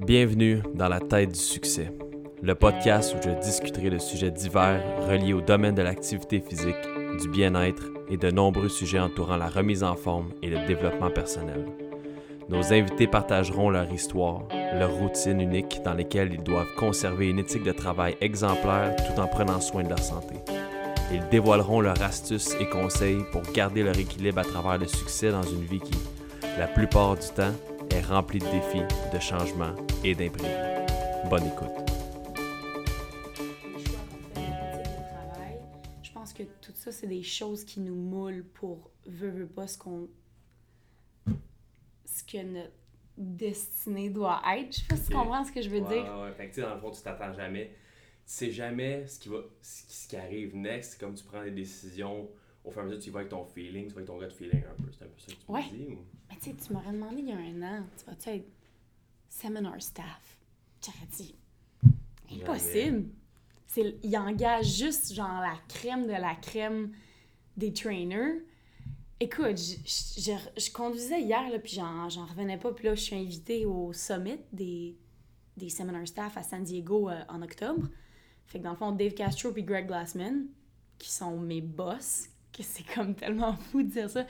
Bienvenue dans la tête du succès, le podcast où je discuterai de sujets divers reliés au domaine de l'activité physique, du bien-être et de nombreux sujets entourant la remise en forme et le développement personnel. Nos invités partageront leur histoire, leur routine unique dans lesquelles ils doivent conserver une éthique de travail exemplaire tout en prenant soin de leur santé. Ils dévoileront leurs astuces et conseils pour garder leur équilibre à travers le succès dans une vie qui, la plupart du temps, est remplie de défis, de changements et d'imprévus. Bonne écoute. Je pense que tout ça, c'est des choses qui nous moulent pour veut, veut pas ce qu'on. ce que notre destinée doit être. Je sais pas si tu comprends ce que je veux Ouais, dire. ouais, ouais. Fait que, tu sais, dans le fond, tu t'attends jamais. Tu sais jamais ce qui, va, ce qui, ce qui arrive next. C'est comme tu prends des décisions au fur et à mesure, tu y vas avec ton feeling, tu vas avec ton gut feeling un peu. C'est un peu ça que tu Ouais. me dis? Ou... Mais tu sais, tu m'aurais demandé il y a un an, tu vas-tu être seminar staff? J'aurais dit, impossible. C'est, il engage juste genre la crème de la crème des trainers. Écoute, je, je- je- je conduisais hier, là, puis j'en, j'en revenais pas. Puis là, je suis invitée au summit des, des seminar staff à San Diego euh, en octobre. Fait que dans le fond, Dave Castro puis Greg Glassman, qui sont mes boss, que c'est comme tellement fou de dire ça,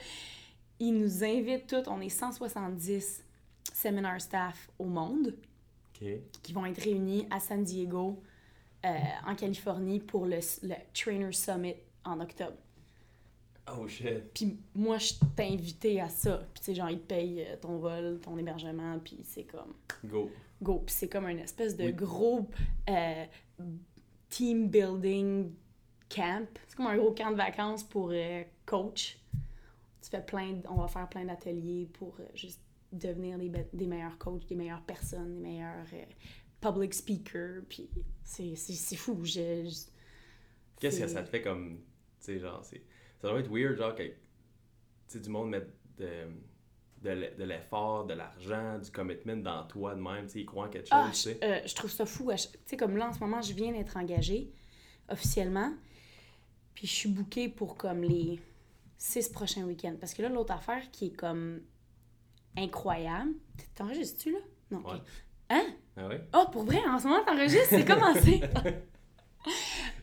ils nous invitent tous, on est 170 seminar staff au monde qui vont être réunis à San Diego, euh, en Californie, pour le, le Trainer Summit en octobre. Oh shit. Puis moi, je t'ai invité à ça. Puis tu sais, genre, ils te payent euh, ton vol, ton hébergement, puis c'est comme Go. go. Puis c'est comme une espèce de Oui. groupe euh, team building camp. C'est comme un gros camp de vacances pour euh, coach. Tu fais plein, on va faire plein d'ateliers pour euh, juste devenir des, meilleurs coachs, des meilleures personnes, des meilleurs euh, public speakers. Puis c'est fou. Je, je- Qu'est-ce que ça te fait comme. Tu sais, genre, c'est. Ça doit être weird, genre, que. Tu du monde met de. De l'e- de l'effort, de l'argent, du commitment dans toi de même, tu sais, ils croient en quelque chose, Ah, tu je, sais. je trouve ça fou. Tu sais, comme là, en ce moment, je viens d'être engagée officiellement. Puis je suis bookée pour comme les six prochains week-ends. Parce que là, l'autre affaire qui est comme incroyable. T'enregistres-tu là? Non. Ouais. Hein? Ah ouais? Oh, pour vrai, en ce moment, t'enregistres? C'est commencé.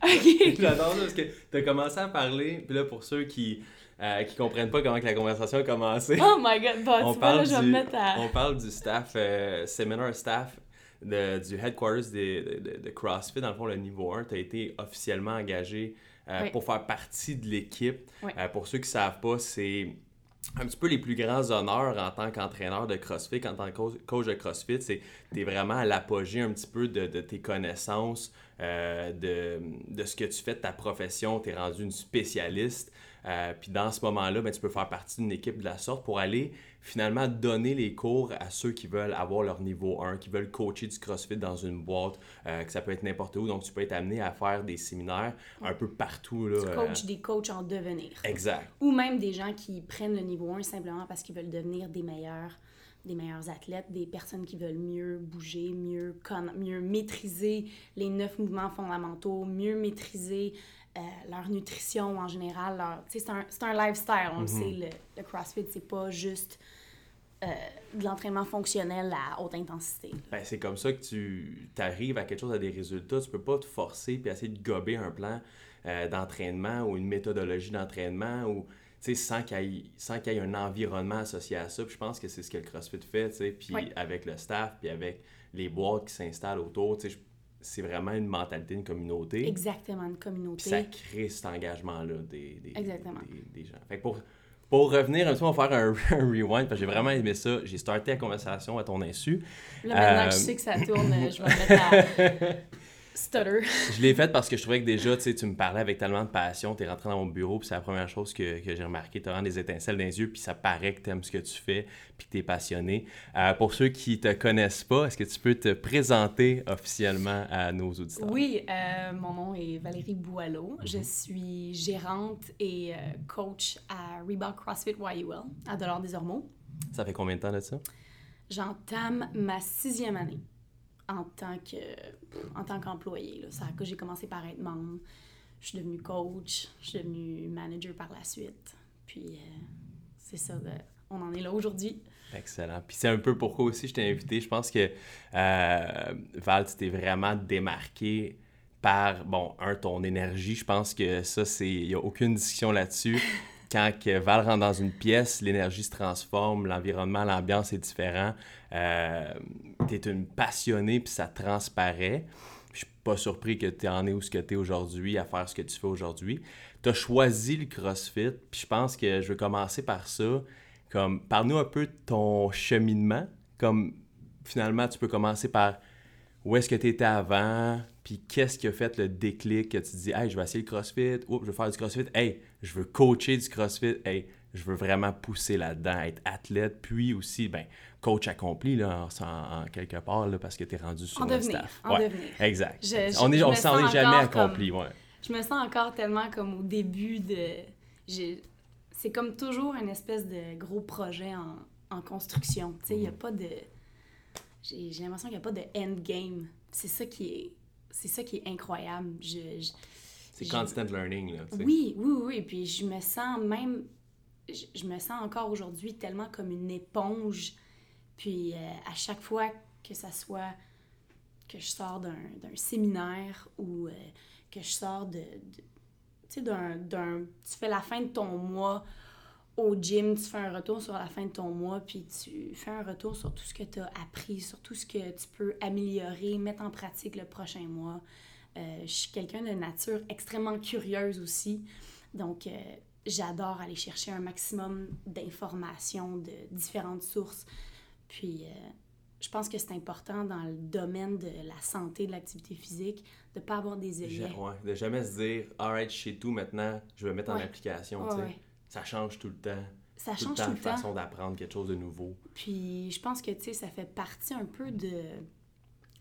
ok. J'adore ça parce que t'as commencé à parler, puis là, pour ceux qui. euh, qui comprennent pas comment que la conversation a commencé. Oh my god. Bon, on, tu vois, là, parle je vais du, me mettre à. on parle du staff, euh, seminar staff de- du headquarters de- de CrossFit, dans le fond, le niveau 1. Tu as été officiellement engagé euh, Oui. pour faire partie de l'équipe. Oui. Euh, pour ceux qui ne savent pas, c'est un petit peu les plus grands honneurs en tant qu'entraîneur de CrossFit, en tant que coach- de CrossFit. C'est tu es vraiment à l'apogée un petit peu de, de tes connaissances, euh, de, de ce que tu fais de ta profession. Tu es rendu une spécialiste. Euh, puis dans ce moment-là, ben, tu peux faire partie d'une équipe de la sorte pour aller finalement donner les cours à ceux qui veulent avoir leur niveau 1, qui veulent coacher du CrossFit dans une boîte, euh, que ça peut être n'importe où. Donc tu peux être amené à faire des séminaires un peu partout. Là, Tu euh, coaches des coachs en devenir. exact. Ou même des gens qui prennent le niveau 1 simplement parce qu'ils veulent devenir des meilleurs, des meilleurs athlètes, des personnes qui veulent mieux bouger, mieux, mieux maîtriser les neuf mouvements fondamentaux, mieux maîtriser euh, leur nutrition en général. Leur, c'est, un, c'est un lifestyle, on le sait, le, le CrossFit, c'est pas juste euh, de l'entraînement fonctionnel à haute intensité. Ben, c'est comme ça que tu arrives à quelque chose, à des résultats. Tu peux pas te forcer puis essayer de gober un plan euh, d'entraînement ou une méthodologie d'entraînement ou sans qu'il y, ait- sans qu'il y ait un environnement associé à ça. Puis je pense que c'est ce que le CrossFit fait, puis Oui. avec le staff, puis avec les boîtes qui s'installent autour, je- c'est vraiment une mentalité, une communauté. Exactement, une Puis communauté. ça crée cet engagement-là des, des, Exactement. des, des gens. Fait que pour, pour revenir un petit peu, on va faire un, un rewind, parce que j'ai vraiment aimé ça. J'ai starté la conversation à ton insu. Là, maintenant Euh, que je sais que ça tourne, je vais me mettre à stutter. Je l'ai faite parce que je trouvais que déjà, tu sais, tu me parlais avec tellement de passion, tu es rentré dans mon bureau, puis c'est la première chose que, que j'ai remarqué, tu as des étincelles dans les yeux, puis ça paraît que tu aimes ce que tu fais, puis que tu es passionné. Euh, pour ceux qui te connaissent pas, est-ce que tu peux te présenter officiellement à nos auditeurs? Oui, euh, mon nom est Valérie Boileau. Je suis gérante et euh, coach à Reebok CrossFit YUL à Dollar des Ormeaux. Ça fait combien de temps de ça? J'entame ma sixième année en tant que en tant qu'employé. là. Ça, que j'ai commencé par être membre. Je suis devenue coach, je suis devenue manager par la suite. Puis euh, c'est ça, là, on en est là aujourd'hui. Excellent. Puis c'est un peu pourquoi aussi je t'ai invité. Je pense que euh, Val, tu t'es vraiment démarqué par, bon, un, ton énergie. Je pense que ça, c'est. Il n'y a aucune discussion là-dessus. Quand Val rentre dans une pièce, l'énergie se transforme, l'environnement, l'ambiance est différent. Euh, tu es une passionnée, puis ça transparaît. Je suis pas surpris que tu en es où ce que tu es aujourd'hui, à faire ce que tu fais aujourd'hui. Tu as choisi le CrossFit, puis je pense que je vais commencer par ça. Comme, parle-nous un peu de ton cheminement. Comme, finalement, tu peux commencer par où est-ce que tu étais avant, puis qu'est-ce qui a fait le déclic que tu dis, hey, je vais essayer le CrossFit, Oups, je veux faire du CrossFit, hey, je veux coacher du CrossFit, hey, je veux vraiment pousser là-dedans, être athlète, puis aussi, ben, coach accompli, là, en, quelque part, là, parce que tu es rendu sur en le devenir, staff. En ouais, devenir. Exact. Je- je- on est, on s'en est jamais accompli, comme- ouais. Je me sens encore tellement comme au début de. C'est comme toujours une espèce de gros projet en, en construction. Tu sais, il n'y a pas de. J'ai j'ai l'impression qu'il n'y a pas de endgame. C'est ça qui est. C'est ça qui est incroyable. Je, je- C'est constant learning, là, tu sais. Oui, oui, oui. Puis je me sens même. Je, je me sens encore aujourd'hui tellement comme une éponge. Puis euh, à chaque fois que ça soit que je sors d'un séminaire ou euh, que je sors de. de- tu sais, d'un, d'un- Tu fais la fin de ton mois au gym, tu fais un retour sur la fin de ton mois, puis tu fais un retour sur tout ce que tu as appris, sur tout ce que tu peux améliorer, mettre en pratique le prochain mois. Euh, je suis quelqu'un de nature extrêmement curieuse aussi. Donc, euh, j'adore aller chercher un maximum d'informations de différentes sources. Puis, euh, je pense que c'est important dans le domaine de la santé, de l'activité physique, de ne pas avoir des œillets. ouais, de jamais se dire, alright, je sais tout maintenant, je vais mettre en Ouais. application, Ouais. Ça change tout le temps. Ça tout change le temps tout le temps. façon d'apprendre quelque chose de nouveau. Puis je pense que, tu sais, ça fait partie un peu de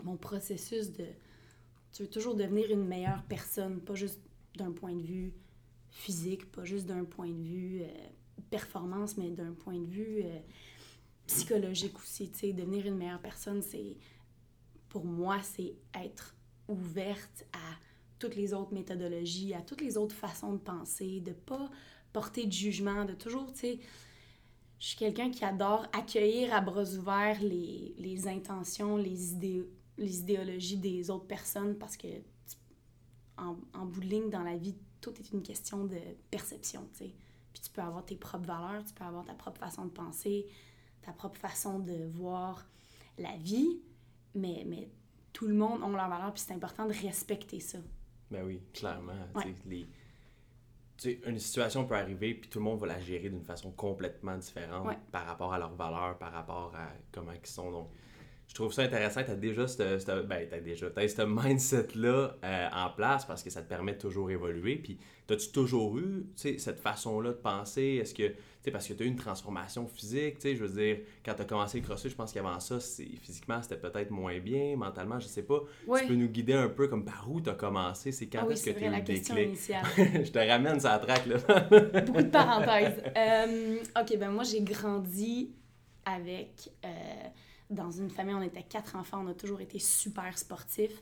mon processus de... Tu veux toujours devenir une meilleure personne, pas juste d'un point de vue physique, pas juste d'un point de vue euh, performance, mais d'un point de vue euh, psychologique aussi, tu sais. Devenir une meilleure personne, c'est... Pour moi, c'est être ouverte à toutes les autres méthodologies, à toutes les autres façons de penser, de pas porter de jugement, de toujours, tu sais je suis quelqu'un qui adore accueillir à bras ouverts les, les intentions, les, idées, les idéologies des autres personnes parce que en, en bout de ligne, dans la vie, tout est une question de perception, tu sais. Puis tu peux avoir tes propres valeurs, tu peux avoir ta propre façon de penser, ta propre façon de voir la vie, mais, mais tout le monde a leurs valeurs, puis c'est important de respecter ça. Ben oui, clairement. Ouais. les- une situation peut arriver, puis tout le monde va la gérer d'une façon complètement différente Ouais. par rapport à leurs valeurs, par rapport à comment ils sont. Donc, je trouve ça intéressant. Tu as déjà ce ben, t'as déjà, t'as ce mindset-là euh, en place parce que ça te permet de toujours évoluer. Puis, as-tu toujours eu cette façon-là de penser? Est-ce que, tu sais, parce que tu as eu une transformation physique, tu sais, je veux dire, quand tu as commencé le crossfit, je pense qu'avant ça, c'est- physiquement, c'était peut-être moins bien, mentalement, je sais pas. Ouais. Tu peux nous guider un peu comme par où tu as commencé? C'est quand Ah oui, est-ce que tu as eu le déclic? je te ramène ça traque là. Beaucoup de parenthèses. Euh, ok, ben moi, j'ai grandi avec. euh, dans une famille, on était quatre enfants, on a toujours été super sportifs.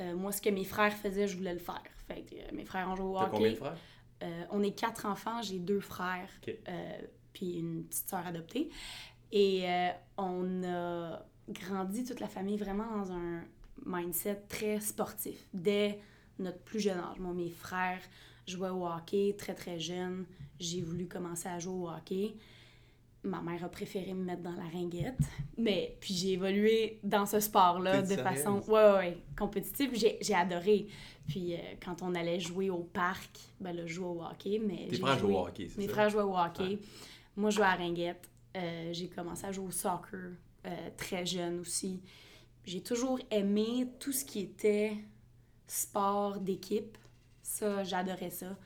Euh, moi, ce que mes frères faisaient, je voulais le faire. Fait que euh, mes frères ont joué au hockey. combien de frères? Euh, on est quatre enfants, j'ai deux frères, Ok. euh, puis une petite sœur adoptée. Et on a grandi toute la famille vraiment dans un mindset très sportif. Dès notre plus jeune âge, moi, mes frères jouaient au hockey très très jeunes. J'ai voulu commencer à jouer au hockey. Ma mère a préféré me mettre dans la ringuette. Mais puis j'ai évolué dans ce sport-là de façon sérieuse? ouais, ouais, ouais, compétitive. J'ai j'ai adoré. Puis euh, quand on allait jouer au parc, ben là, je jouais au hockey. Mais Tes frères joué- au hockey, c'est Mes frères jouaient au hockey. Ouais. Moi, je jouais à la ringuette. Euh, j'ai commencé à jouer au soccer euh, très jeune aussi. J'ai toujours aimé tout ce qui était sport d'équipe. Ça, j'adorais ça.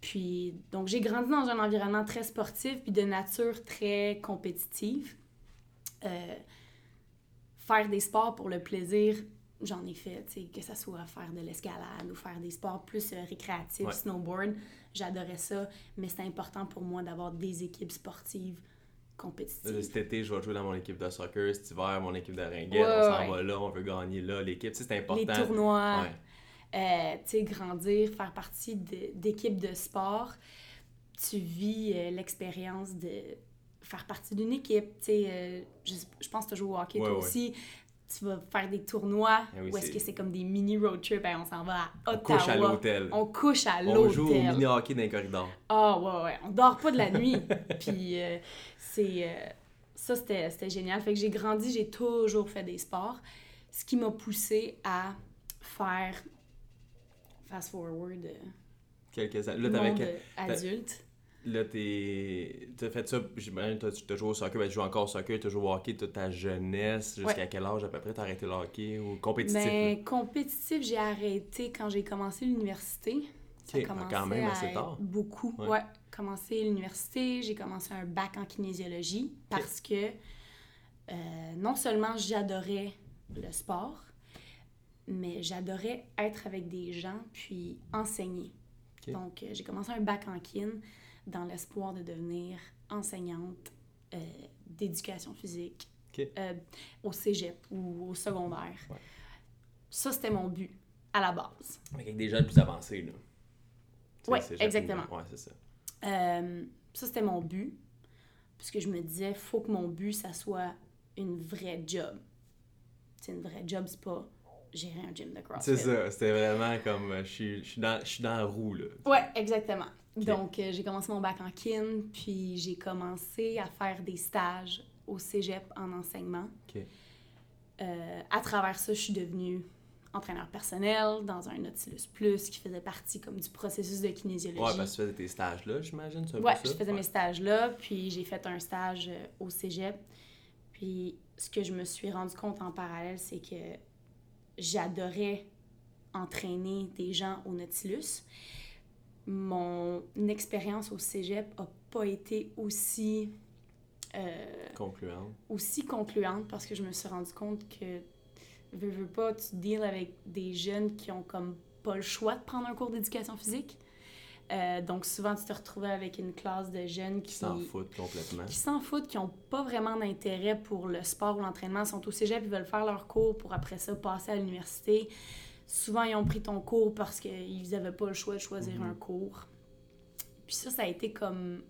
Puis, donc, j'ai grandi dans un environnement très sportif puis de nature très compétitive. Euh, faire des sports pour le plaisir, j'en ai fait, que ce soit faire de l'escalade ou faire des sports plus euh, récréatifs, Ouais. snowboard, j'adorais ça, mais c'est important pour moi d'avoir des équipes sportives compétitives. Cet été, je vais jouer dans mon équipe de soccer. Cet hiver, mon équipe de ringuette. Ouais, on s'en ouais. va là, on veut gagner là. L'équipe, c'est important. Les tournois, Ouais. Euh, tu sais, grandir, faire partie d'équipes de sport, tu vis euh, l'expérience de faire partie d'une équipe. Tu sais, euh, je, je pense que tu joues au hockey Ouais, toi ouais. aussi. Tu vas faire des tournois oui, où est-ce que c'est comme des mini road trips. Ben, on s'en va à On Ottawa. couche à l'hôtel. On couche à On joue au l'hôtel. mini-hockey dans les corridors. Ah, ouais, ouais. On dort pas de la nuit. Puis, euh, c'est. euh, ça, c'était c'était génial. Fait que j'ai grandi, j'ai toujours fait des sports. Ce qui m'a poussé à faire. Fast forward. euh, Quelques années. Là, monde adulte. Là, t'es... T'as fait ça, j'imagine, t'as- tu as joué au soccer, ben, tu joues encore au soccer, tu as joué au hockey toute ta jeunesse. Jusqu'à quel âge à peu près t'as arrêté le hockey ou compétitif? Mais compétitif, j'ai arrêté quand j'ai commencé l'université. Ça Ok, ah, commençait quand même assez tard. Beaucoup, Ouais. ouais. Commencé l'université, j'ai commencé un bac en kinésiologie parce que euh, non seulement j'adorais le sport, mais j'adorais être avec des gens puis enseigner. Donc, euh, j'ai commencé un bac en kin dans l'espoir de devenir enseignante euh, d'éducation physique euh, au cégep ou au secondaire. Ouais. Ça, c'était mon but à la base. Avec des jeunes plus avancés, là. Jamais- exactement. Ouais, c'est ça. Euh, ça, c'était mon but. Parce que je me disais, faut que mon but, ça soit une vraie job. C'est une vraie job, c'est pas gérer un gym de CrossFit. C'est ça, c'était vraiment comme, euh, je suis- je suis dans, je suis dans la roue, là. Ouais, exactement. Donc, euh, j'ai commencé mon bac en kin, puis j'ai commencé à faire des stages au cégep en enseignement. Ok. Euh, à travers ça, je suis devenue entraîneur personnel dans un Nautilus Plus qui faisait partie comme du processus de kinésiologie. Ouais, parce que tu faisais tes stages là, j'imagine, Ouais, je faisais Ouais. mes stages là, puis j'ai fait un stage euh, au cégep. Puis ce que je me suis rendu compte en parallèle, c'est que j'adorais entraîner des gens au Nautilus. Mon expérience au cégep a pas été aussi, euh, Concluant. aussi concluante parce que je me suis rendu compte que, veux, veux pas, tu deals avec des jeunes qui ont comme pas le choix de prendre un cours d'éducation physique. Euh, donc souvent, tu te retrouvais avec une classe de jeunes Qui qui s'en foutent complètement. qui s'en foutent, qui n'ont pas vraiment d'intérêt pour le sport ou l'entraînement, Ils sont au cégep, ils veulent faire leur cours pour après ça passer à l'université. Souvent, ils ont pris ton cours parce qu'ils n'avaient pas le choix de choisir Mhm. un cours. Puis ça, ça a été comme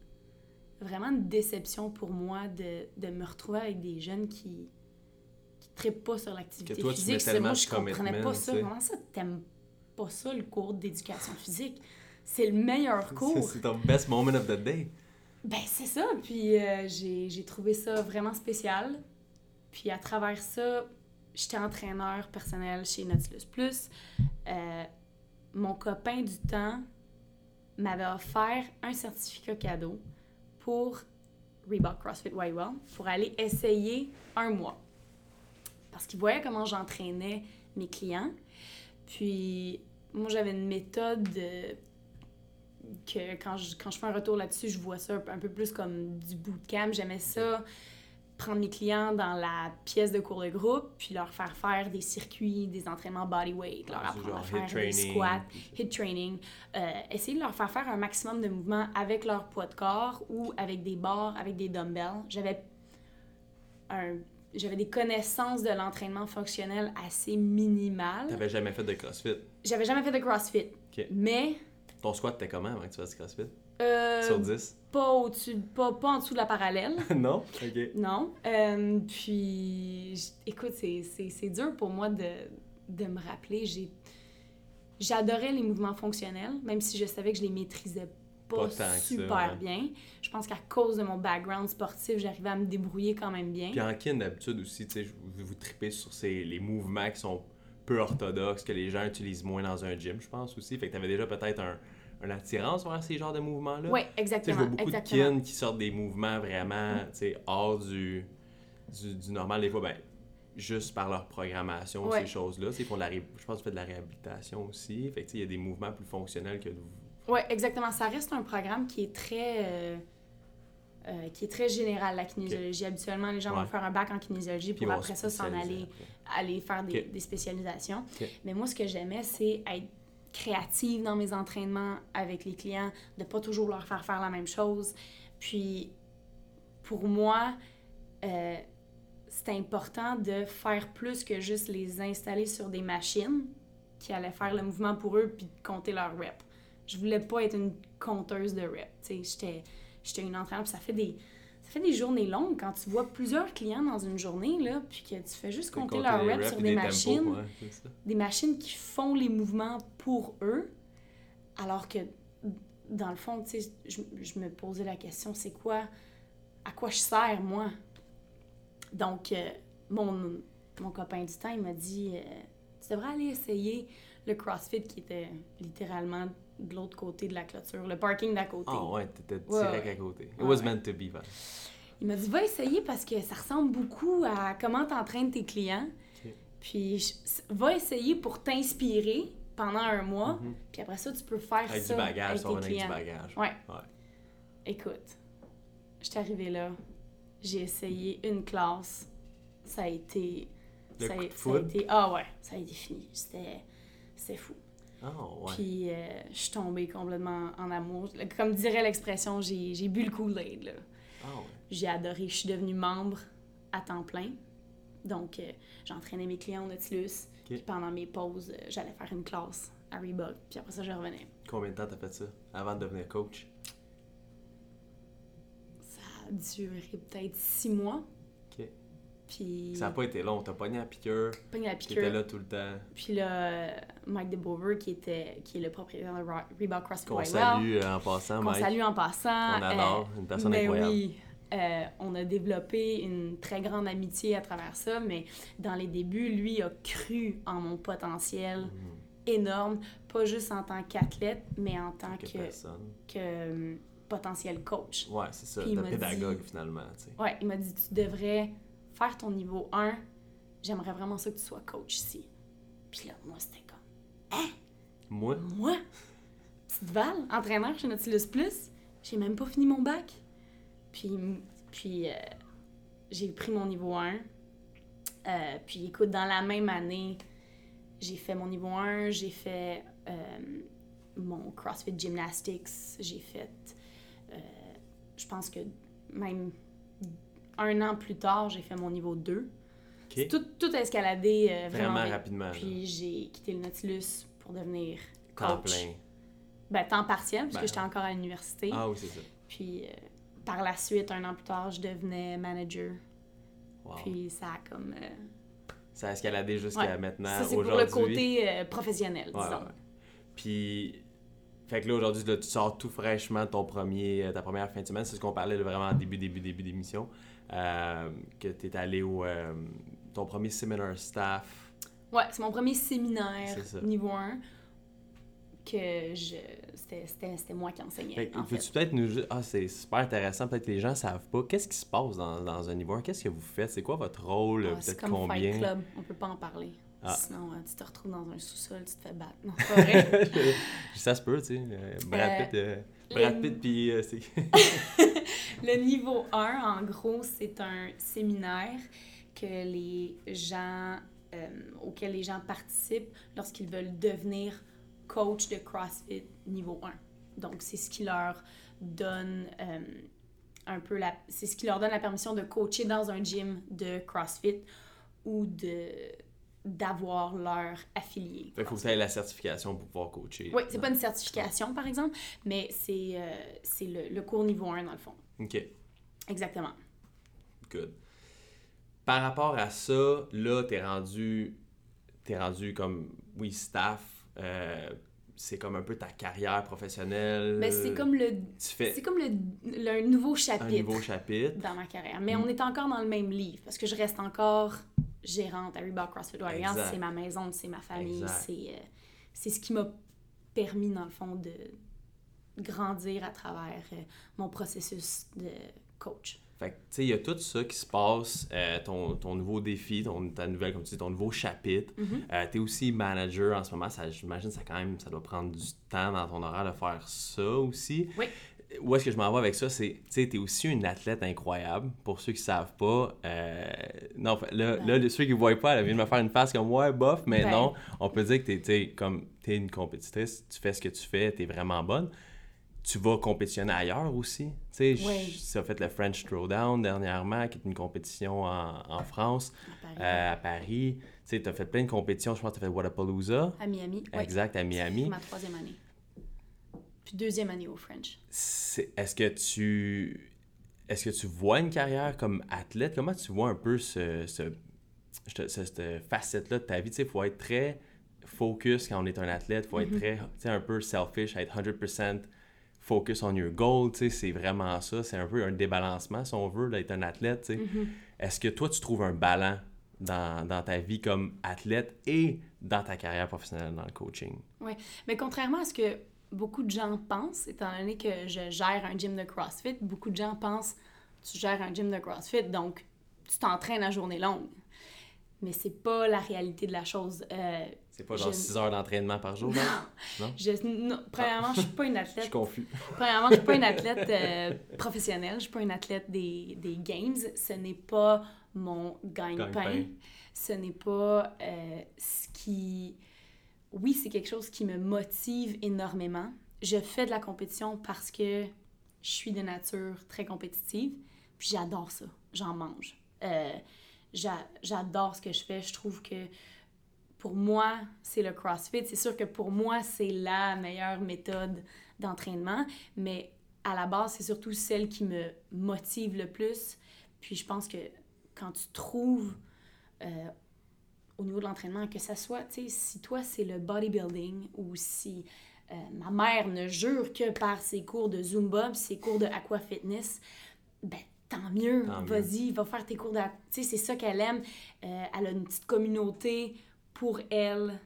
vraiment une déception pour moi de, de me retrouver avec des jeunes qui qui trippent pas sur l'activité physique. moi, je comprenais pas ça. Comment ça, t'aimes pas ça, le cours d'éducation physique? C'est le meilleur cours. C'est ton best moment of the day. Ben, c'est ça. Puis euh, j'ai trouvé ça vraiment spécial. Puis à travers ça, j'étais entraîneur personnel chez Nautilus Plus. Euh, mon copain du temps m'avait offert un certificat cadeau pour Reebok CrossFit Well pour aller essayer un mois. Parce qu'il voyait comment j'entraînais mes clients. Puis moi, j'avais une méthode de- que quand je, quand je fais un retour là-dessus, je vois ça un peu- plus comme du bootcamp. J'aimais ça, prendre mes clients dans la pièce de cours de groupe, puis leur faire faire des circuits, des entraînements bodyweight, leur apprendre à faire des training, squats, hit training, euh, essayer de leur faire faire un maximum de mouvements avec leur poids de corps ou avec des barres, avec des dumbbells. J'avais un j'avais des connaissances de l'entraînement fonctionnel assez minimales. T'avais jamais fait de CrossFit? J'avais jamais fait de CrossFit, mais Ton squat, était comment avant que tu fasses du CrossFit? euh, Sur 10? pas au-dessus, pas, pas en dessous de la parallèle. non? Ok. Non. Euh, puis, écoute, c'est- dur pour moi de, de me rappeler. J'adorais les mouvements fonctionnels, même si je savais que je les maîtrisais pas, ça, super ouais. bien. Je pense qu'à cause de mon background sportif, j'arrivais à me débrouiller quand même bien. Puis en kin, d'habitude aussi, tu sais, vous, vous tripez sur ces, les mouvements qui sont peu orthodoxes, que les gens utilisent moins dans un gym, je pense aussi. Fait que t'avais déjà peut-être un, une attirance vers ces genres de mouvements-là. Oui, Tu sais, je exactement. vois beaucoup exactement. de kin qui sortent des mouvements vraiment, tu sais, hors du, du, du normal. Des fois, ben, juste par leur programmation, Ouais. ces choses-là. Tu font de la je pense de la réhabilitation aussi. Fait que, tu il y a des mouvements plus fonctionnels que... Oui, exactement. Ça reste un programme qui est très, euh, euh, qui est très général, la kinésiologie. Habituellement, les gens Ouais. vont faire un bac en kinésiologie pour après ça s'en aller, aller faire des, spécialisations. Mais moi, ce que j'aimais, c'est être créative dans mes entraînements avec les clients, de pas toujours leur faire faire la même chose. Puis, pour moi, euh, c'est important de faire plus que juste les installer sur des machines qui allaient faire le mouvement pour eux puis de compter leurs reps. Je voulais pas être une compteuse de reps. Tu sais, j'étais, j'étais une entraîneur, puis ça fait des ça fait des journées longues quand tu vois plusieurs clients dans une journée, là, puis que tu fais juste compter compter leurs reps reps sur des, tempos, machines, ouais, des machines qui font les mouvements pour eux, alors que, dans le fond, tu sais, je, je me posais la question, c'est quoi, à quoi je sers, moi? Donc, euh, mon, mon copain du temps, il m'a dit, euh, tu devrais aller essayer le CrossFit qui était littéralement de l'autre côté de la clôture, le parking d'à côté. Ah ouais, t'étais direct ouais. à côté. It was ouais. meant to be, man. Il m'a dit, va essayer parce que ça ressemble beaucoup à comment t'entraînes tes clients. Puis, je- va essayer pour t'inspirer pendant un mois. Mhm. Puis après ça, tu peux faire Avec ça du bagage, avec ça tes avec du clients. bagage. Ouais. Écoute, je suis arrivée là, j'ai essayé une classe, ça a été... Le ça, a, coup de ça a foudre? été... Ah ouais, ça a été fini. C'était... C'était fou. Ouais. Puis euh, je suis tombée complètement en amour. Comme dirait l'expression, j'ai bu le Kool-Aid, là. Ouais. J'ai adoré. Je suis devenue membre à temps plein. Donc, euh, j'entraînais mes clients au Nautilus. Puis pendant mes pauses, euh, j'allais faire une classe à Reebok. Puis après ça, je revenais. Combien de temps t'as fait ça avant de devenir coach? Ça a duré peut-être six mois. Ok. Puis, Ça n'a pas été long. T'as pogné la piqûre. pogné la T'étais piqûre. là tout le temps. Puis là, Mike DeBover, qui, était, qui est le propriétaire de Reebok CrossFit Qu'on salue euh, en passant, qu'on Mike. salue en passant. On adore. Une personne ben incroyable. oui, euh, on a développé une très grande amitié à travers ça, mais dans les débuts, lui a cru en mon potentiel Mhm. énorme, pas juste en tant qu'athlète, mais en tant Que que, personne. que euh, potentiel coach. Ouais, c'est ça. M'a pédagogue dit- finalement, tu sais. Ouais, il m'a dit tu devrais faire ton niveau 1. J'aimerais vraiment ça que tu sois coach ici. Puis là, moi, c'était comme Moi, moi, petite Val, entraîneur chez Nautilus Plus, j'ai même pas fini mon bac. Puis, puis euh, j'ai pris mon niveau 1. Euh, puis écoute, dans la même année, j'ai fait mon niveau 1, j'ai fait euh, mon CrossFit Gymnastics, j'ai fait, je pense que même un an plus tard, j'ai fait mon niveau 2. ok. Tout, tout a escaladé euh, vraiment, Vraiment rapidement. Puis j'ai quitté le Nautilus pour devenir Temps coach. plein. Ben, temps partiel, parce Ben, j'étais encore à l'université. Ah oui, c'est ça. Puis euh, par la suite, un an plus tard, je devenais manager. Wow. Puis ça a comme... euh, Ça a escaladé jusqu'à ouais. maintenant, ça, c'est pour le côté euh, professionnel, Ouais, disons. ouais. Puis, fait que là, aujourd'hui, tu sors tout fraîchement de ton premier, ta première fin de semaine. C'est ce qu'on parlait là, vraiment en début, début, début d'émission. Que tu es allé au. ton premier seminar staff. Ouais, c'est mon premier séminaire niveau 1 que je... C'était, moi qui enseignais, en peux-tu fait. peut-être nous. Ah, c'est super intéressant. Peut-être que les gens savent pas. Qu'est-ce qui se passe dans, dans un niveau 1 Qu'est-ce que vous faites C'est quoi votre rôle Ah, Peut-être combien? Fight Club, on peut pas en parler. Ah. Sinon, euh, tu te retrouves dans un sous-sol, tu te fais battre. Non, pas vrai. Ça se peut, tu sais. euh, Brad Pitt, euh, Brad Pitt, puis euh, c'est. Le niveau 1, en gros, c'est un séminaire que les gens, euh, auquel les gens participent lorsqu'ils veulent devenir coach de CrossFit niveau 1. Donc, c'est ce qui leur donne euh, un peu la... C'est ce qui leur donne la permission de coacher dans un gym de CrossFit ou de d'avoir leur affilié. Fait qu'il faut que tu aies la certification pour pouvoir coacher. Oui, c'est pas une certification, par exemple, mais c'est euh, le, le cours niveau 1, dans le fond. OK. Exactement. Good. Par rapport à ça, là, t'es rendu, t'es rendu comme, oui, staff. euh, c'est comme un peu ta carrière professionnelle. Ben, c'est comme le c'est comme le, le- un nouveau un chapitre nouveau chapitre. dans ma carrière. Mais Mm. on est encore dans le même livre parce que je reste encore gérante à Reebok CrossFit Warriors. C'est ma maison, c'est ma famille, c'est euh, c'est ce qui m'a permis dans le fond de grandir à travers euh, mon processus de coach. Fait que, tu sais, il y a tout ça qui se passe, euh, ton, ton nouveau défi, ton, ta nouvelle, comme tu dis, ton nouveau chapitre. Mhm. Euh, t'es aussi manager en ce moment, j'imagine ça quand même, ça doit prendre du temps dans ton horaire de faire ça aussi. Oui. Où est-ce que je m'en vais avec ça, c'est, tu sais, t'es aussi une athlète incroyable. Pour ceux qui savent pas, euh, non, là, Ben. là, ceux qui voient pas, elle vient de me faire une face comme, ouais, bof, mais Ben. non, on peut dire que t'es, t'es comme, t'es une compétitrice, tu fais ce que tu fais, t'es vraiment bonne. Tu vas compétitionner ailleurs aussi. Tu sais, Oui. tu as fait le French Throwdown dernièrement, qui est une compétition en, en France, à Paris. euh, à Paris. Tu sais, tu as fait plein de compétitions. Je pense que tu as fait Wadapalooza. à Miami. oui. Exact, à Miami. ma troisième année. Puis deuxième année au French. Est-ce que tu. est-ce que tu vois une carrière comme athlète? Comment tu vois un peu ce, ce, cette facette-là de ta vie? Tu sais, il faut être très focus quand on est un athlète, il faut être mm-hmm. très, un peu selfish, être 100% focus on your goal, tu sais, c'est vraiment ça. C'est un peu un débalancement, si on veut, d'être un athlète. Mm-hmm. Est-ce que toi, tu trouves un ballon dans, dans, ta vie comme athlète et dans ta carrière professionnelle dans le coaching? Oui, mais contrairement à ce que beaucoup de gens pensent, étant donné que je gère un gym de CrossFit, beaucoup de gens pensent tu gères un gym de CrossFit, donc tu t'entraînes à journée longue. Mais c'est pas la réalité de la chose. Euh, c'est pas genre 6 heures d'entraînement par jour, non? non? Je, premièrement, je suis pas une athlète. je suis confus. premièrement, je suis pas une athlète euh, professionnelle, je suis pas une athlète des, des games. Ce n'est pas mon gagne-pain. Ce n'est pas euh, ce qui oui, c'est quelque chose qui me motive énormément. Je fais de la compétition parce que je suis de nature très compétitive, puis j'adore ça. J'en mange. Euh, j'adore ce que je fais. Je trouve que pour moi, c'est le CrossFit. C'est sûr que pour moi, c'est la meilleure méthode d'entraînement, mais à la base, c'est surtout celle qui me motive le plus. Puis je pense que quand tu trouves euh, au niveau de l'entraînement, que ça soit, tu sais, si toi c'est le bodybuilding ou si euh, ma mère ne jure que par ses cours de Zumba, ses cours de aqua fitness, ben tant mieux, vas-y, va faire tes cours de... Tu sais, c'est ça qu'elle aime. Euh, elle a une petite communauté pour elle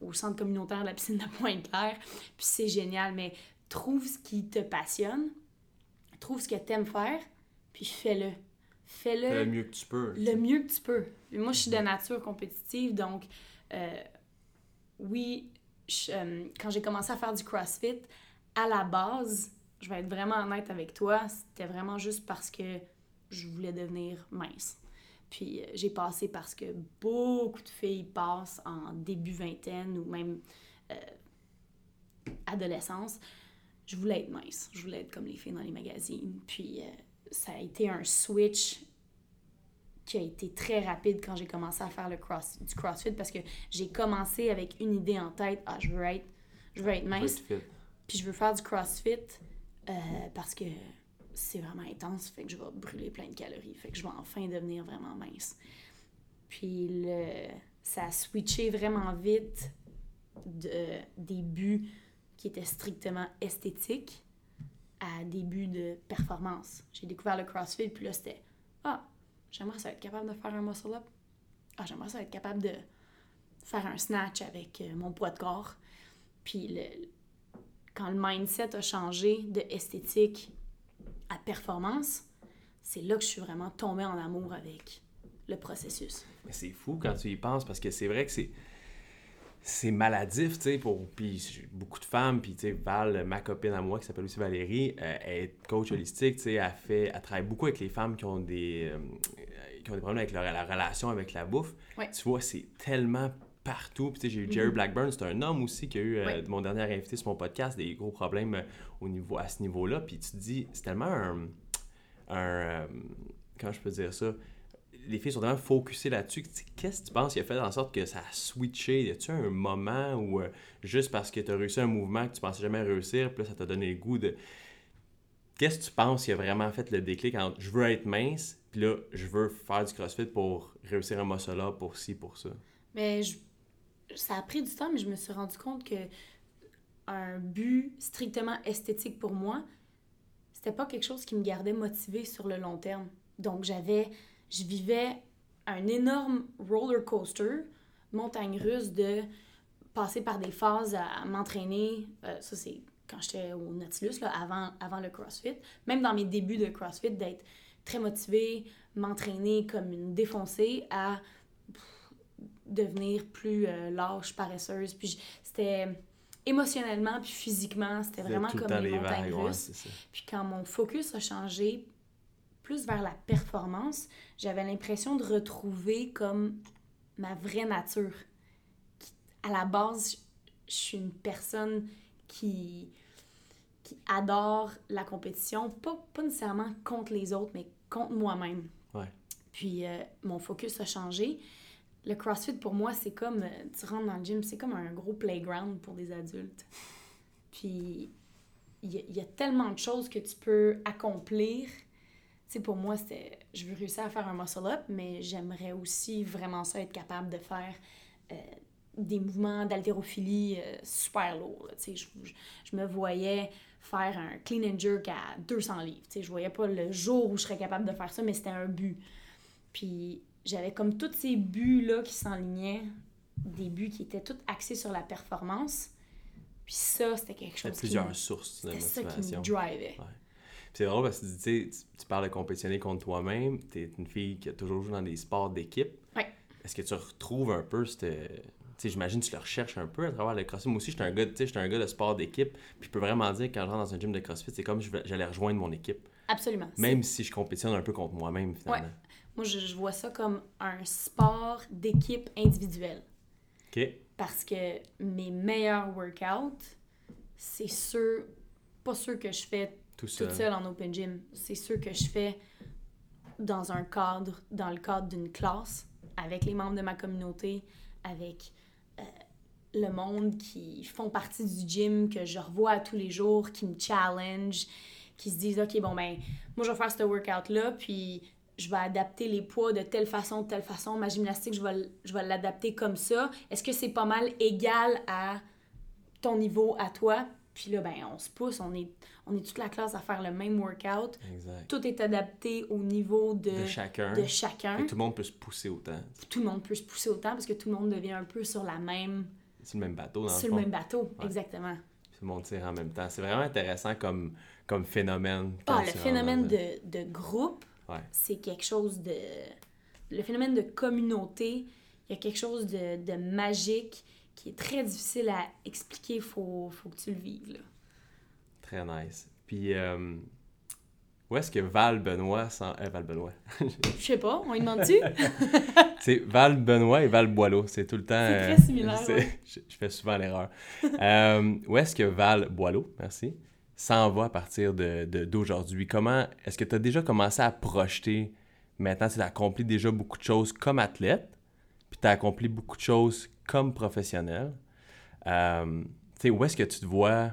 au centre communautaire de la piscine de Pointe-Claire, puis c'est génial, mais trouve ce qui te passionne, trouve ce que tu aimes faire, puis fais-le fais-le le mieux que tu peux. Le mieux que tu peux. moi, je suis de nature compétitive, donc euh, oui, euh, quand j'ai commencé à faire du CrossFit, à la base, je vais être vraiment honnête avec toi, c'était vraiment juste parce que je voulais devenir mince. Puis euh, j'ai passé parce que beaucoup de filles passent en début vingtaine ou même adolescence. Je voulais être mince, je voulais être comme les filles dans les magazines. Puis ça a été un switch qui a été très rapide quand j'ai commencé à faire le cross, du CrossFit parce que j'ai commencé avec une idée en tête, ah, je veux être, je veux être mince, puis je veux faire du CrossFit euh, parce que c'est vraiment intense, fait que je vais brûler plein de calories, fait que je vais enfin devenir vraiment mince. Puis le, ça a switché vraiment vite de, des qui étaient strictement esthétiques à des de performance. J'ai découvert le CrossFit, puis là, c'était Ah, j'aimerais ça être capable de faire un muscle-up. Ah, j'aimerais ça être capable de faire un snatch avec euh, mon poids de corps. Puis le, quand le mindset a changé de esthétique à performance, c'est là que je suis vraiment tombée en amour avec le processus. Mais c'est fou quand tu y penses parce que c'est vrai que c'est c'est maladif, tu sais, pour... Puis beaucoup de femmes, puis tu sais, Val, ma copine à moi, qui s'appelle aussi Valérie, euh, elle est coach holistique, tu sais, elle, fait, elle travaille beaucoup avec les femmes qui ont des, euh, qui ont des problèmes avec leur, la relation avec la bouffe. Tu vois, c'est tellement partout. Puis j'ai eu Jerry mm-hmm. Blackburn, c'est un homme aussi qui a eu, euh, mon dernier invité sur mon podcast, des gros problèmes au niveau, à ce niveau-là. Puis tu te dis, c'est tellement un... un comment je peux dire ça? Les filles sont tellement focusées là-dessus. Qu'est-ce que tu penses qui a fait en sorte que ça a switché? Y a-tu un moment où, euh, juste parce que tu as réussi un mouvement que tu pensais jamais réussir, puis là, ça t'a donné le goût de. Qu'est-ce que tu penses qui a vraiment fait le déclic entre je veux être mince, puis là, je veux faire du crossfit pour réussir un muscle-up, pour ci, pour ça? Mais je... ça a pris du temps, mais je me suis rendu compte que un but strictement esthétique pour moi, c'était pas quelque chose qui me gardait motivée sur le long terme. Donc, j'avais je vivais un énorme roller coaster, montagne russe de passer par des phases à m'entraîner. Euh, ça, c'est quand j'étais au Nautilus, là, avant, avant le CrossFit. Même dans mes débuts de CrossFit, d'être très motivée, m'entraîner comme une défoncée à devenir plus euh, lâche, paresseuse. Puis c'était émotionnellement puis physiquement, c'était vraiment comme une montagne russe. puis quand mon focus a changé plus vers la performance, j'avais l'impression de retrouver comme ma vraie nature. À la base, je suis une personne qui, qui adore la compétition, pas, pas nécessairement contre les autres, mais contre moi-même. Puis euh, mon focus a changé. Le CrossFit, pour moi, c'est comme, euh, tu rentres dans le gym, c'est comme un gros playground pour des adultes. Puis il y, a tellement de choses que tu peux accomplir sais, pour moi, c'était. Je veux réussir à faire un muscle-up, mais j'aimerais aussi vraiment ça être capable de faire euh, des mouvements d'haltérophilie euh, super lourds. Tu sais, je, je, je me voyais faire un clean and jerk à 200 livres. Tu sais, je voyais pas le jour où je serais capable de faire ça, mais c'était un but. Puis j'avais comme tous ces buts-là qui s'enlignaient, des buts qui étaient tous axés sur la performance. Puis ça, c'était quelque chose Il y a plusieurs sources de C'était ça qui motivation. me drivait. Ouais. C'est drôle parce que tu, parles de compétitionner contre toi-même. Tu es une fille qui a toujours joué dans des sports d'équipe. Ouais. Est-ce que tu retrouves un peu cette. J'imagine que tu le recherches un peu à travers le CrossFit. Moi aussi, j'étais un gars, tu sais, j'étais un gars de sport d'équipe. Puis je peux vraiment dire que quand je rentre dans un gym de CrossFit, c'est comme j'allais rejoindre mon équipe. Absolument. Même si je compétitionne un peu contre moi-même, finalement. Moi, je, je vois ça comme un sport d'équipe individuelle. OK? Parce que mes meilleurs workouts, c'est sûr, pas ceux que je fais Tout seul. toute seule en open gym. C'est ceux que je fais dans un cadre, dans le cadre d'une classe, avec les membres de ma communauté, avec euh, le monde qui font partie du gym, que je revois à tous les jours, qui me challenge, qui se disent, OK, bon, ben, moi, je vais faire ce workout-là, puis je vais adapter les poids de telle façon, de telle façon. Ma gymnastique, je vais, je vais l'adapter comme ça. Est-ce que c'est pas mal égal à ton niveau, à toi? Puis là, ben, on se pousse, on est, on est toute la classe à faire le même workout. Exact. Tout est adapté au niveau de, De chacun. de chacun. Que tout le monde peut se pousser autant. Tout le monde peut se pousser autant parce que tout le monde devient un peu sur la même C'est le même bateau, dans le le fond. même bateau. Ouais. Exactement. Tout le monde tire en même temps. C'est vraiment intéressant comme, comme phénomène. Ah, le phénomène de, de groupe, Ouais. c'est quelque chose de. Le phénomène de communauté, il y a quelque chose de, de magique qui est très difficile à expliquer. Il faut, faut que tu le vives. Là. Très nice. Puis, euh, où est-ce que Val Benoît s'en... euh, Val Benoît? Je sais pas, on lui demande-tu? c'est Val Benoît et Val Boileau. C'est tout le temps... C'est très euh, similaire, ouais. je, je fais souvent l'erreur. Euh, où est-ce que Val Boileau, merci, s'en va à partir de, de- d'aujourd'hui? Comment... Est-ce que tu as déjà commencé à projeter... Maintenant, tu as accompli déjà beaucoup de choses comme athlète, puis tu as accompli beaucoup de choses comme professionnel. Euh, où est-ce que tu te vois...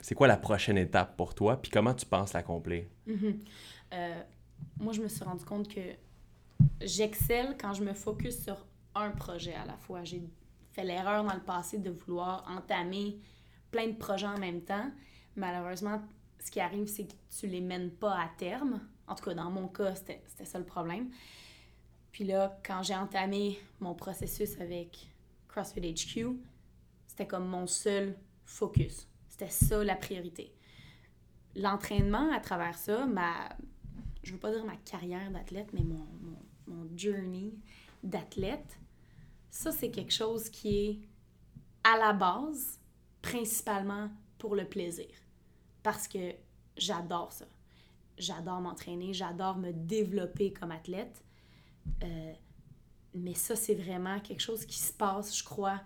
C'est quoi la prochaine étape pour toi, puis comment tu penses l'accomplir? Mhm. Euh, moi, je me suis rendu compte que j'excelle quand je me focus sur un projet à la fois. J'ai fait l'erreur dans le passé de vouloir entamer plein de projets en même temps. Malheureusement, ce qui arrive, c'est que tu les mènes pas à terme. En tout cas, dans mon cas, c'était ça le problème. Puis là, quand j'ai entamé mon processus avec CrossFit HQ, c'était comme mon seul focus. C'était ça la priorité l'entraînement à travers ça, ma, je veux pas dire ma carrière d'athlète, mais mon, mon, mon journey d'athlète, ça c'est quelque chose qui est à la base principalement pour le plaisir. Parce que j'adore ça. J'adore m'entraîner, j'adore me développer comme athlète. Euh, mais ça, c'est vraiment quelque chose qui se passe, je crois,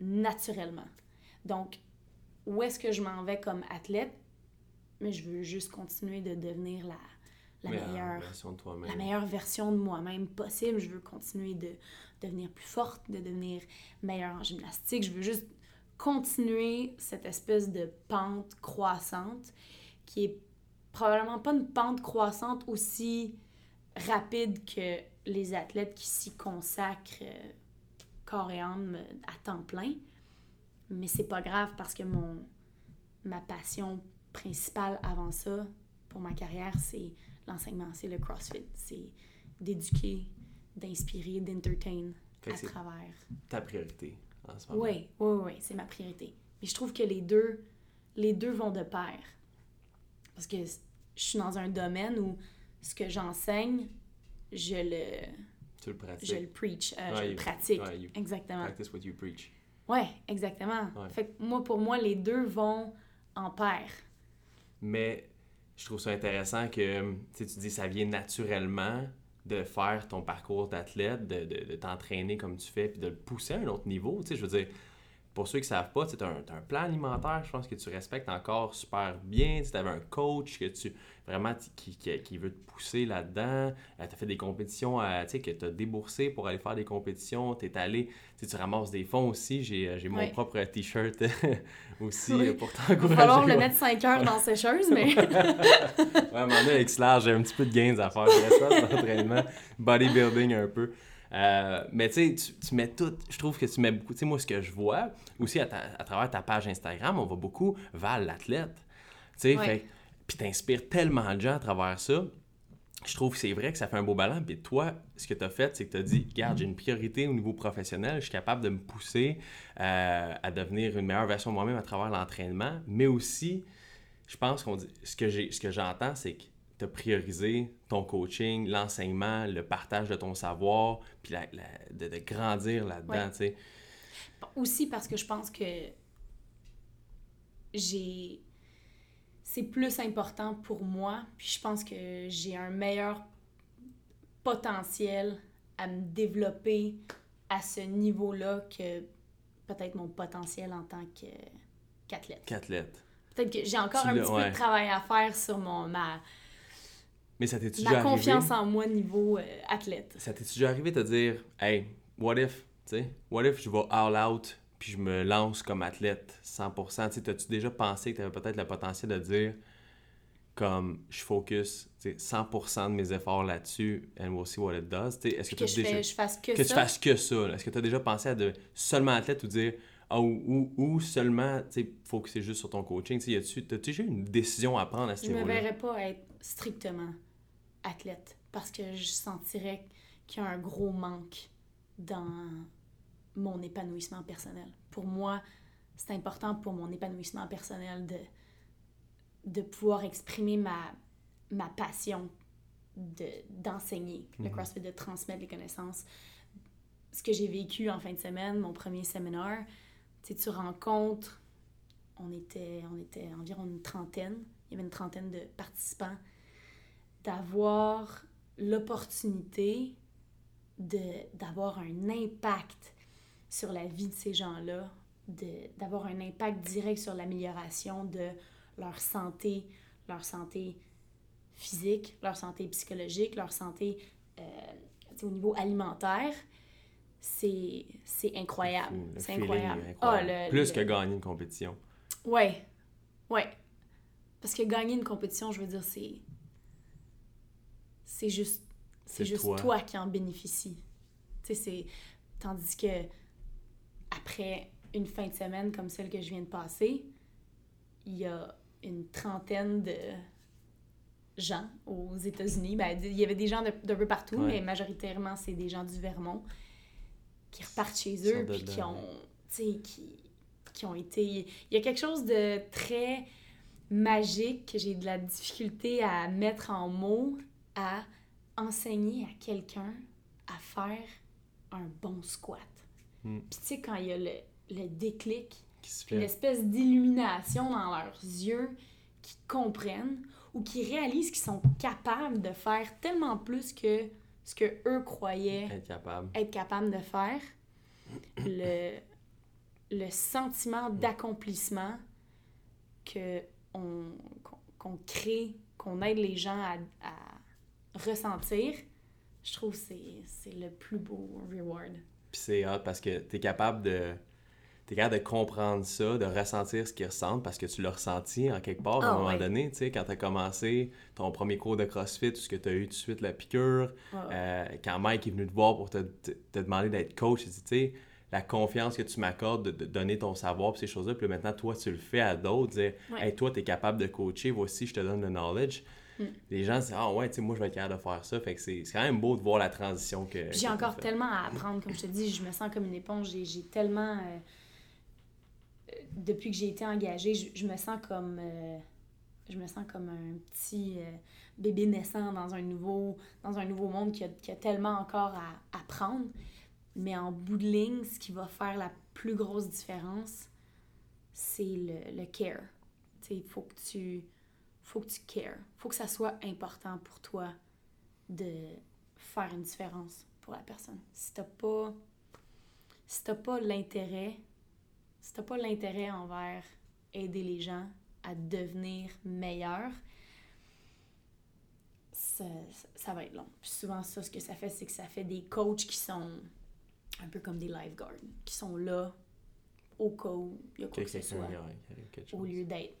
naturellement. Donc, où est-ce que je m'en vais comme athlète? Mais je veux juste continuer de devenir la, la Meilleure meilleure version de la meilleure version de moi-même possible. Je veux continuer de devenir plus forte, de devenir meilleure en gymnastique. Je veux juste continuer cette espèce de pente croissante qui est probablement pas une pente croissante aussi rapide que les athlètes qui s'y consacrent euh, corps et âme euh, à temps plein. Mais c'est pas grave parce que mon ma passion principale avant ça pour ma carrière, c'est l'enseignement, c'est le CrossFit. C'est d'éduquer, d'inspirer, d'entertain à travers. ta priorité en ce moment. Oui, oui, oui, c'est ma priorité. Mais je trouve que les deux, les deux vont de pair. Parce que je suis dans un domaine où ce que j'enseigne, je le, Tu le pratiques. je le preach, euh, je le pratique. ouais, you Exactement. Practice what you preach. Ouais, exactement. Ouais. Fait que moi, pour moi, les deux vont en pair. Mais je trouve ça intéressant que tu dis ça vient naturellement de faire ton parcours d'athlète, de, de, t'entraîner comme tu fais, puis de le pousser à un autre niveau. Tu sais, je veux dire, pour ceux qui ne savent pas, tu as, un plan alimentaire, je pense que tu respectes encore super bien. Tu avais un coach que tu vraiment qui, qui, veut te pousser là-dedans. Euh, tu as fait des compétitions, euh, tu sais, que tu as déboursé pour aller faire des compétitions. Tu es allé, tu ramasses des fonds aussi. J'ai euh, mon propre t-shirt aussi pour t'encourager. Il va falloir le mettre 5 heures dans sécheuse, mais. ouais, avec Slash, j'ai un petit peu de gains à faire. Je reste l'entraînement, bodybuilding un peu. Euh, mais tu sais, tu mets tout, je trouve que tu mets beaucoup, tu sais, moi ce que je vois, aussi à, travers ta page Instagram, on voit beaucoup Val l'athlète. Tu sais, puis t'inspires tellement de gens à travers ça. Je trouve que c'est vrai que ça fait un beau ballon. Puis toi, ce que tu as fait, c'est que tu as dit Regarde, j'ai une priorité au niveau professionnel, je suis capable de me pousser euh, à devenir une meilleure version de moi-même à travers l'entraînement. Mais aussi, je pense qu'on dit ce que j'entends, c'est que tu prioriser ton coaching, l'enseignement, le partage de ton savoir, puis de, grandir là-dedans, tu sais. Aussi parce que je pense que j'ai... C'est plus important pour moi, puis je pense que j'ai un meilleur potentiel à me développer à ce niveau-là que peut-être mon potentiel en tant qu'athlète. Qu'athlète. Peut-être que j'ai encore un petit peu de travail à faire sur mon, ma, mais ça t'est-tu déjà arrivé? confiance en moi niveau euh, athlète. Ça t'est-tu déjà arrivé de te dire, hey, what if, tu sais, what if je vais all out puis je me lance comme athlète 100%? Tu t'as-tu déjà pensé que tu avais peut-être le potentiel de dire, comme je focus 100% de mes efforts là-dessus and we'll see what it does? Est-ce que, que, je, déjà... je fasse que, que tu fasses que ça. Est-ce que tu as déjà pensé à de seulement athlète ou dire ah, ou, ou, seulement focuser juste sur ton coaching? As-tu déjà une décision à prendre à ce niveau-là? Je ne me verrais pas être strictement athlète parce que je sentirais qu'il y a un gros manque dans mon épanouissement personnel. Pour moi, c'est important pour mon épanouissement personnel de, de pouvoir exprimer ma, ma passion d'enseigner le mhm. CrossFit, de transmettre les connaissances. Ce que j'ai vécu en fin de semaine, mon premier séminaire, tu tu rencontres, on était, on était environ une trentaine, il y avait une trentaine de participants d'avoir l'opportunité d'avoir un impact sur la vie de ces gens-là, d'avoir un impact direct sur l'amélioration de leur santé, leur santé physique, leur santé psychologique, leur santé euh, au niveau alimentaire, c'est incroyable. C'est incroyable. incroyable. Ah, Plus que gagner une compétition. Ouais, ouais. Parce que gagner une compétition, je veux dire, c'est c'est juste, c'est juste toi. qui en bénéficie. c'est... Tandis que après une fin de semaine comme celle que je viens de passer, il y a une trentaine de gens aux États-Unis. Ben, il y avait des gens d'un peu partout, mais majoritairement, c'est des gens du Vermont qui repartent chez eux, puis qui ont, qui, qui ont été... Il y a quelque chose de très magique que j'ai de la difficulté à mettre en mots, à enseigner à quelqu'un à faire un bon squat. Hmm. Puis tu sais, quand il y a le, le déclic, l'espèce d'illumination dans leurs yeux, qui comprennent ou qui réalisent qu'ils sont capables de faire tellement plus que ce que eux croyaient être capables être capable de faire, le, le sentiment d'accomplissement que qu'on crée, qu'on aide les gens à ressentir, je trouve que c'est le plus beau reward. Puis c'est hot parce que tu es capable de t'es capable de comprendre ça, de ressentir ce qu'ils ressentent parce que tu l'as ressenti en quelque part à un ah moment donné, tu sais, quand tu as commencé ton premier cours de CrossFit, tout ce que tu as eu tout de suite la piqûre, euh, quand Mike est venu te voir pour te, te, demander d'être coach, tu sais, la confiance que tu m'accordes de, donner ton savoir, ces choses-là, puis maintenant, toi, tu le fais à d'autres, dire, hey, toi, tu es capable de coacher, voici, je te donne le knowledge. Mm. Les gens disent Ah ouais, tu sais, moi je vais être capable de faire ça. Fait que c'est quand même beau de voir la transition que. J'ai encore tellement à apprendre, comme je te dis, je me sens comme une éponge. J'ai tellement. Euh, euh, depuis que j'ai été engagée, je, me sens comme. Euh, je me sens comme un petit bébé naissant dans un nouveau, dans un nouveau monde qui a, qui a tellement encore à apprendre. Mais en bout de ligne, ce qui va faire la plus grosse différence, c'est le, le care. Il faut que tu faut que tu cares. faut que ça soit important pour toi de faire une différence pour la personne. Si t'as pas, si pas l'intérêt si t'as pas l'intérêt envers aider les gens à devenir meilleurs, ça, ça va être long. Puis souvent, ça, ce que ça fait, c'est que ça fait des coachs qui sont un peu comme des lifeguards, qui sont là au cas où il y a quoi que ce soit, au lieu d'être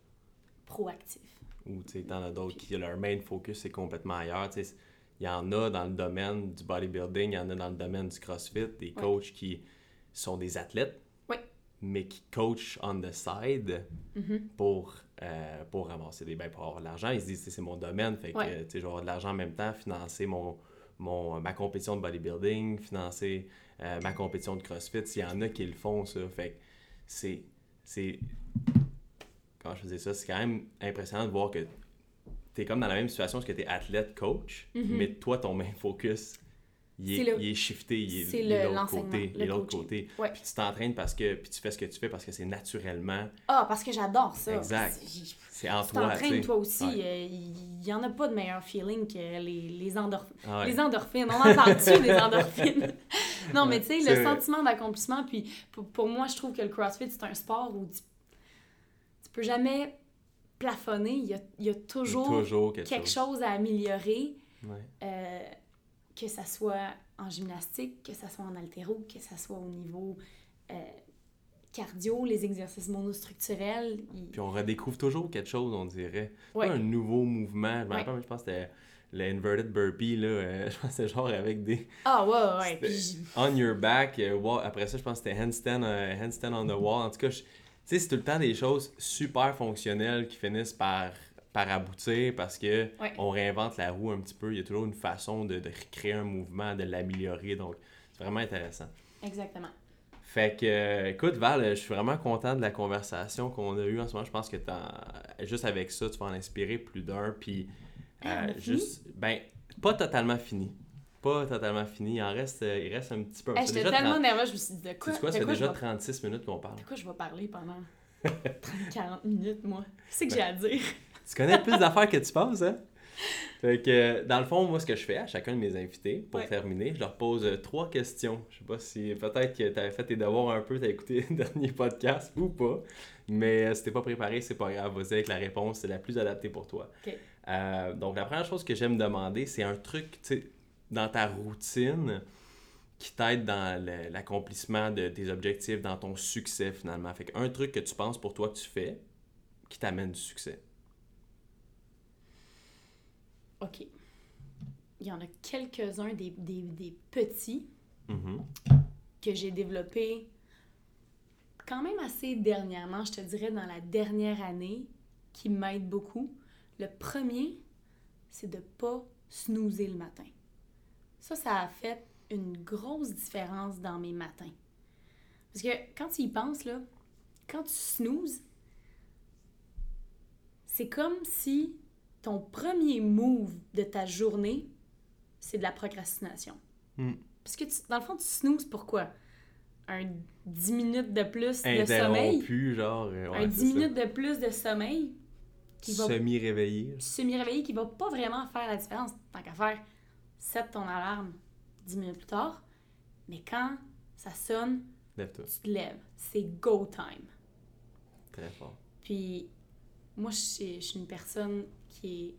proactif. Ou tu sais, t'en as d'autres qui, leur main focus est complètement ailleurs. Il y en a dans le domaine du bodybuilding, il y en a dans le domaine du CrossFit, des coachs qui sont des athlètes, mais qui coachent on the side mm-hmm. pour, euh, pour ramasser des bains, pour avoir de l'argent. Ils se disent, c'est mon domaine, fait que, je vais avoir de l'argent en même temps, financer mon, mon, ma compétition de bodybuilding, financer euh, ma compétition de CrossFit. S'il y en a qui le font, ça, fait que c'est... quand je faisais ça, c'est quand même impressionnant de voir que tu es comme dans la même situation parce que tu es athlète-coach, mm-hmm. mais toi, ton main focus, il est, il est shifté, il est, de l'autre côté. Il est l'autre côté. Puis tu t'entraînes parce que, puis tu fais ce que tu fais parce que c'est naturellement. Ah, parce que j'adore ça. Exact. C'est en tu toi. Tu t'entraînes toi aussi. Euh, il n'y en a pas de meilleur feeling que les, les, endorphines. Ah les endorphines. On en parle-tu des endorphines? non, mais tu sais, le sentiment d'accomplissement. Puis pour, pour, moi, je trouve que le CrossFit, c'est un sport où tu, peux jamais plafonner. Il y a, il y a toujours, quelque, chose. à améliorer. Euh, que ça soit en gymnastique, que ça soit en altéro, que ça soit au niveau euh, cardio, les exercices monostructurels. Puis on redécouvre toujours quelque chose, on dirait. un nouveau mouvement. Je me rappelle, je pense que c'était l'inverted burpee, là. Euh, je pense que c'était genre avec des... Ah ouais, ouais. On your back. Euh, après ça, je pense que c'était handstand, handstand on the wall. En tout cas, tu sais, c'est tout le temps des choses super fonctionnelles qui finissent par par aboutir parce que on réinvente la roue un petit peu. Il y a toujours une façon de, de créer un mouvement, de l'améliorer. Donc, c'est vraiment intéressant. Exactement. Fait que, euh, écoute, Val, je suis vraiment content de la conversation qu'on a eue en ce moment. Je pense que juste avec ça, tu vas en inspirer plus d'un. Puis, ah, euh, juste, ben, pas totalement fini. Pas totalement fini. Il en reste, euh, il reste un petit peu. J'étais tellement nerveuse, je me suis dit, de quoi? C'est quoi? Ça fait déjà 36 minutes qu'on parle. De quoi je vais parler pendant 30-40 minutes, moi? Qu'est-ce que j'ai à dire? Tu connais plus d'affaires que tu penses, hein? Fait que, dans le fond, moi, ce que je fais à chacun de mes invités, pour terminer, je leur pose euh, trois questions. Je sais pas si peut-être que tu avais fait tes devoirs un peu, tu as écouté le dernier podcast ou pas. Mais euh, si t'es pas préparé, c'est pas grave. Vas-y avec la réponse, c'est la plus adaptée pour toi. Euh, donc, la première chose que j'aime demander, c'est un truc, tu sais, dans ta routine qui t'aide dans l'accomplissement de tes objectifs, dans ton succès finalement? Fait un truc que tu penses pour toi que tu fais qui t'amène du succès. OK. Il y en a quelques-uns des, petits mm-hmm. que j'ai développés quand même assez dernièrement, je te dirais dans la dernière année, qui m'aident beaucoup. Le premier, c'est de pas snoozer le matin. Ça, ça a fait une grosse différence dans mes matins. Parce que quand tu y penses, là, quand tu snoozes, c'est comme si ton premier move de ta journée, c'est de la procrastination. Hmm. Parce que, dans le fond, tu snoozes pourquoi? Un 10 minutes de plus de sommeil? genre. Euh, un 10 minutes de plus de sommeil. Semi-réveillé. Semi-réveillé qui va pas vraiment faire la différence. Tant qu'à faire, set ton alarme 10 minutes plus tard. Mais quand ça sonne, tu te lèves. C'est go time. Très fort. Puis, moi, je suis une personne qui est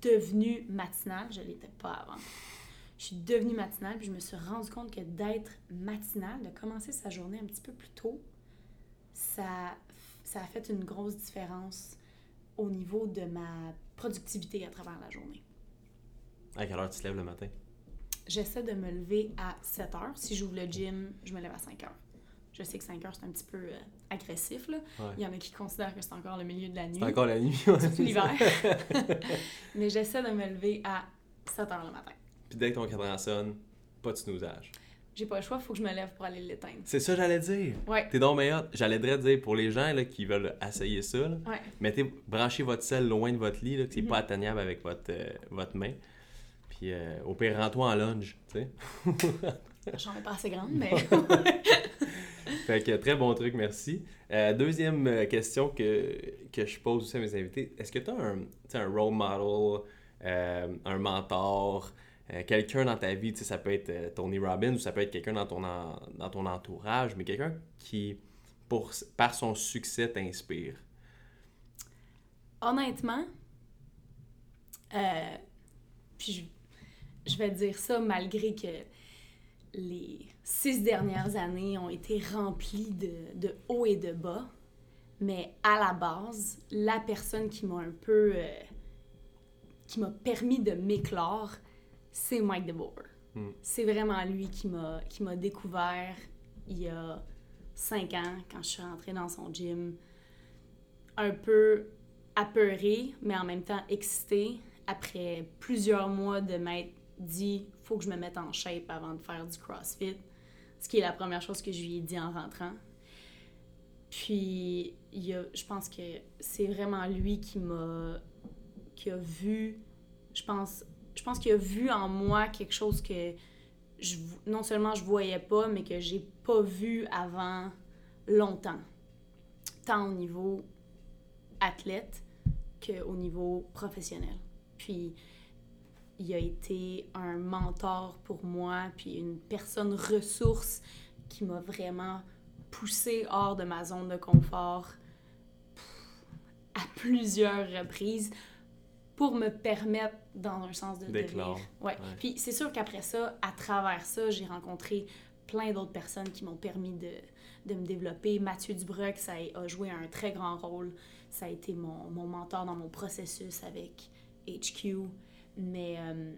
devenue matinale. Je ne l'étais pas avant. Je suis devenue matinale, puis je me suis rendu compte que d'être matinale, de commencer sa journée un petit peu plus tôt, ça, ça a fait une grosse différence au niveau de ma productivité à travers la journée. À quelle heure tu te lèves le matin? J'essaie de me lever à 7 heures. Si j'ouvre le gym, je me lève à 5 heures. Je sais que 5 heures, c'est un petit peu euh, agressif. Là. Il y en a qui considèrent que c'est encore le milieu de la nuit. C'est encore la nuit, Surtout l'hiver. Mais j'essaie de me lever à 7 heures le matin. Puis dès que ton cadran sonne, pas de snoozage. J'ai pas le choix, il faut que je me lève pour aller l'éteindre. C'est ça j'allais dire. Ouais. T'es donc meilleur. J'allais dire pour les gens là, qui veulent essayer ça, là, ouais. mettez, branchez votre sel loin de votre lit, là, que c'est Mhm. pas atteignable avec votre, euh, votre main. Puis euh, au pire, rends-toi en lunge, tu sais. J'en ai pas assez grande, mais. Fait que très bon truc, merci. Euh, deuxième euh, question que, que je pose aussi à mes invités. Est-ce que tu as un, un role model, euh, un mentor, euh, quelqu'un dans ta vie, tu sais, ça peut être Tony Robbins ou ça peut être quelqu'un dans ton, en- dans ton entourage, mais quelqu'un qui pour, par son succès t'inspire? Honnêtement, puis je, vais dire ça malgré que les six dernières années ont été remplies de, de hauts et de bas. Mais à la base, la personne qui m'a un peu. euh, qui m'a permis de m'éclore, c'est Mike DeBoer. Hmm. C'est vraiment lui qui m'a découvert il y a cinq ans quand je suis rentrée dans son gym. Un peu apeurée, mais en même temps excitée. Après plusieurs mois de m'être dit faut que je me mette en shape avant de faire du CrossFit, ce qui est la première chose que je lui ai dit en rentrant. Puis, il a, je pense que c'est vraiment lui qui m'a. qui a vu. Je pense, je pense qu'il a vu en moi quelque chose que je, non seulement je voyais pas, mais que j'ai pas vu avant longtemps. Tant au niveau athlète qu'au niveau professionnel. Puis, il a été un mentor pour moi, puis une personne ressource qui m'a vraiment poussé hors de ma zone de confort à plusieurs reprises pour me permettre, dans un sens, de devenir. Ouais. Ouais. Puis c'est sûr qu'après ça, à travers ça, j'ai rencontré plein d'autres personnes qui m'ont permis de, de me développer. Mathieu Dubreuil, ça a a joué un très grand rôle. Ça a été mon, mon mentor dans mon processus avec HQ. Mais euh,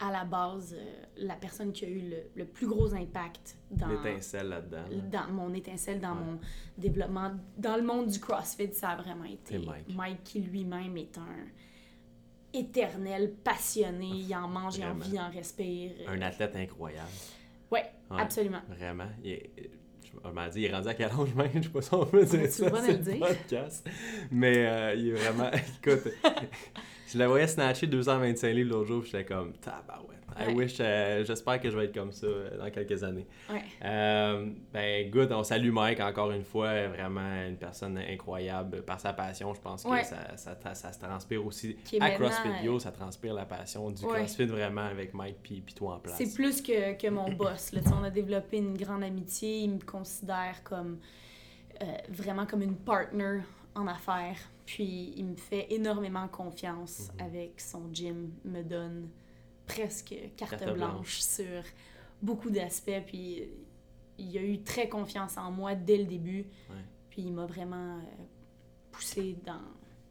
à la base, euh, la personne qui a eu le, le plus gros impact dans, L'étincelle là-dedans. là. dans mon étincelle, dans Ouais. mon développement, dans le monde du CrossFit, ça a vraiment été C'est Mike. qui lui-même est un éternel passionné. Il en mange, il en Vraiment. vit, il en respire. Un athlète incroyable. Ouais, Ouais. absolument. Vraiment. Il est- je m'en dit, il est rendu à quel âge même? Je sais pas si on peut dire ça. le dire? podcast. Mais euh, il est vraiment. Écoute, je la voyais snatcher 225 livres l'autre jour, j'étais comme, tabarouette. I Ouais. wish, euh, j'espère que je vais être comme ça euh, dans quelques années. Ouais. Euh, ben, good, on salue Mike encore une fois, vraiment une personne incroyable par sa passion. Je pense que Ouais. ça, ça, tra- ça se transpire aussi à CrossFit euh, Yo, ça transpire la passion du. CrossFit vraiment avec Mike puis, puis toi en place. C'est plus que, que mon boss. Là. On a développé une grande amitié. Il me considère comme euh, vraiment comme une partner en affaires. Puis il me fait énormément confiance Mhm. avec son gym. Me donne presque carte, Carte blanche, sur beaucoup d'aspects. Puis il a eu très confiance en moi dès le début. Ouais. Puis il m'a vraiment euh, poussé dans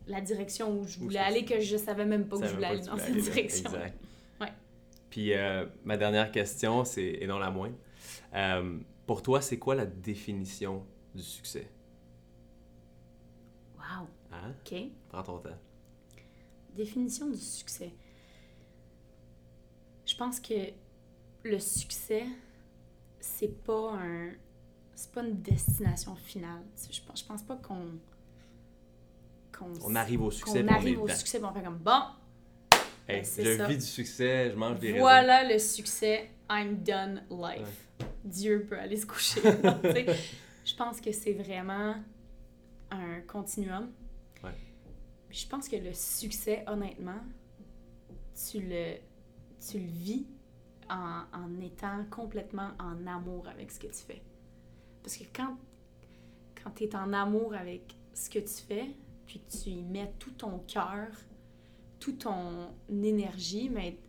la direction où je voulais aller, que je savais même pas que je voulais aller dans cette aller direction. Exact. Ouais. Puis euh, ma dernière question, c'est, et non la moindre, euh, pour toi, c'est quoi la définition du succès? Hein? OK. Prends ton temps. Définition du succès. Je pense que le succès, c'est pas un. C'est pas une destination finale. Je pense, je pense pas qu'on. qu'on On arrive au succès, on arrive au dedans. succès, on fait comme bon, Hey, c'est je ça. vis du succès, je mange des voilà le succès, I'm done life. Dieu peut aller se coucher. Non, je pense que c'est vraiment un continuum. Je pense que le succès, honnêtement, tu le, tu le vis en, en étant complètement en amour avec ce que tu fais. Parce que quand, quand tu es en amour avec ce que tu fais, puis tu y mets tout ton cœur, toute ton énergie, mais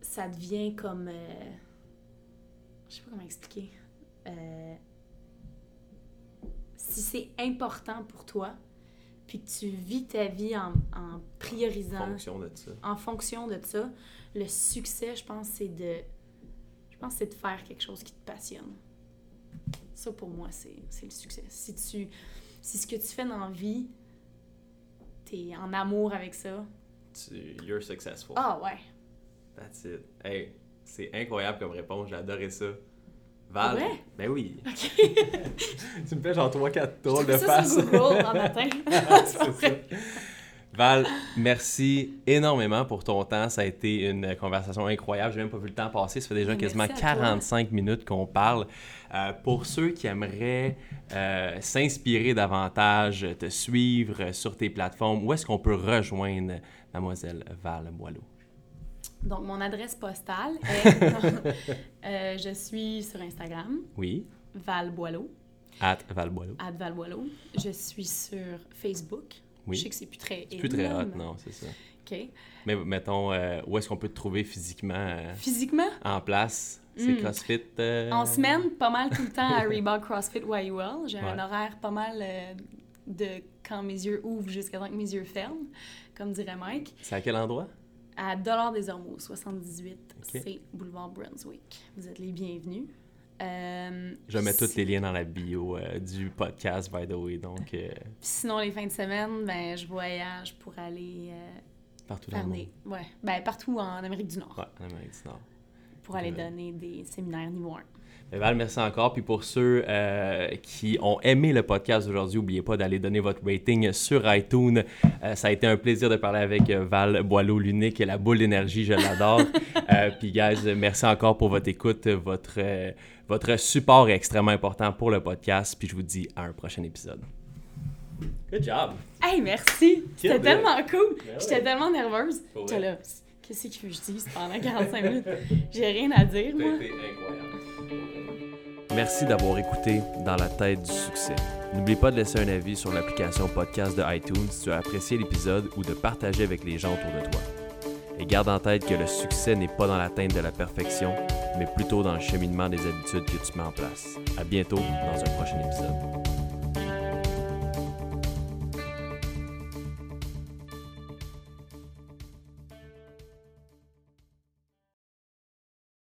ça devient comme. euh, je sais pas comment expliquer. Euh, si c'est important pour toi, puis que tu vis ta vie en, en priorisant, Fonction de ça. en fonction de ça, le succès, je pense, c'est de. Je pense que c'est de faire quelque chose qui te passionne. Ça, pour moi, c'est c'est le succès. Si tu. Si ce que tu fais dans la vie, t'es en amour avec ça. Tu, you're successful. Ah ouais. That's it. Hey, c'est incroyable comme réponse, j'ai adoré ça. Val, Ouais? ben oui. Tu me fais genre 3-4 Je drôles de ça face. sur Google en matin. Val, merci énormément pour ton temps. Ça a été une conversation incroyable. J'ai même pas vu le temps passer. Ça fait déjà Merci quasiment à toi. 45 minutes qu'on parle. Euh, pour ceux qui aimeraient euh, s'inspirer davantage, te suivre sur tes plateformes, où est-ce qu'on peut rejoindre Mademoiselle Val Boileau? Donc, mon adresse postale est... Euh, je suis sur Instagram, Oui, Val Boileau. At Valboilo. At Valboilo. Je suis sur Facebook. Oui. Je sais que c'est plus très C'est plus très hot, non, c'est ça. OK. Mais mettons, euh, où est-ce qu'on peut te trouver physiquement euh, Physiquement, en place? C'est Mm. CrossFit? euh, en semaine, pas mal tout le temps à Reebok CrossFit YUL. J'ai un horaire pas mal de quand mes yeux ouvrent jusqu'à temps que mes yeux ferment, comme dirait Mike. C'est à quel endroit? À Dollar des Ormeaux, 78, Ok. c'est Boulevard Brunswick. Vous êtes les bienvenus. Euh, Je mettre tous les liens dans la bio euh, du podcast, by the way. Donc, euh, Sinon, les fins de semaine, ben, je voyage pour aller partout dans le monde. des... Ouais, ben, partout en Amérique du Nord, Ouais, en Amérique du Nord. pour aller donner des séminaires niveau 1. Val, merci encore. Puis pour ceux euh, qui ont aimé le podcast aujourd'hui, n'oubliez pas d'aller donner votre rating sur iTunes. Euh, ça a été un plaisir de parler avec euh, Val Boileau, l'unique et la boule d'énergie, je l'adore. Euh, puis guys, merci encore pour votre écoute. Votre, euh, votre support est extrêmement important pour le podcast. Puis je vous dis à un prochain épisode. Good job! Hey, merci! C'était tellement cool! Ben J'étais ouais. tellement nerveuse. Là, qu'est-ce que je dis pendant 45 minutes? J'ai rien à dire, moi. incroyable. Merci d'avoir écouté Dans la tête du succès. N'oublie pas de laisser un avis sur l'application podcast de iTunes si tu as apprécié l'épisode ou de partager avec les gens autour de toi. Et garde en tête que le succès n'est pas dans l'atteinte de la perfection, mais plutôt dans le cheminement des habitudes que tu mets en place. À bientôt dans un prochain épisode.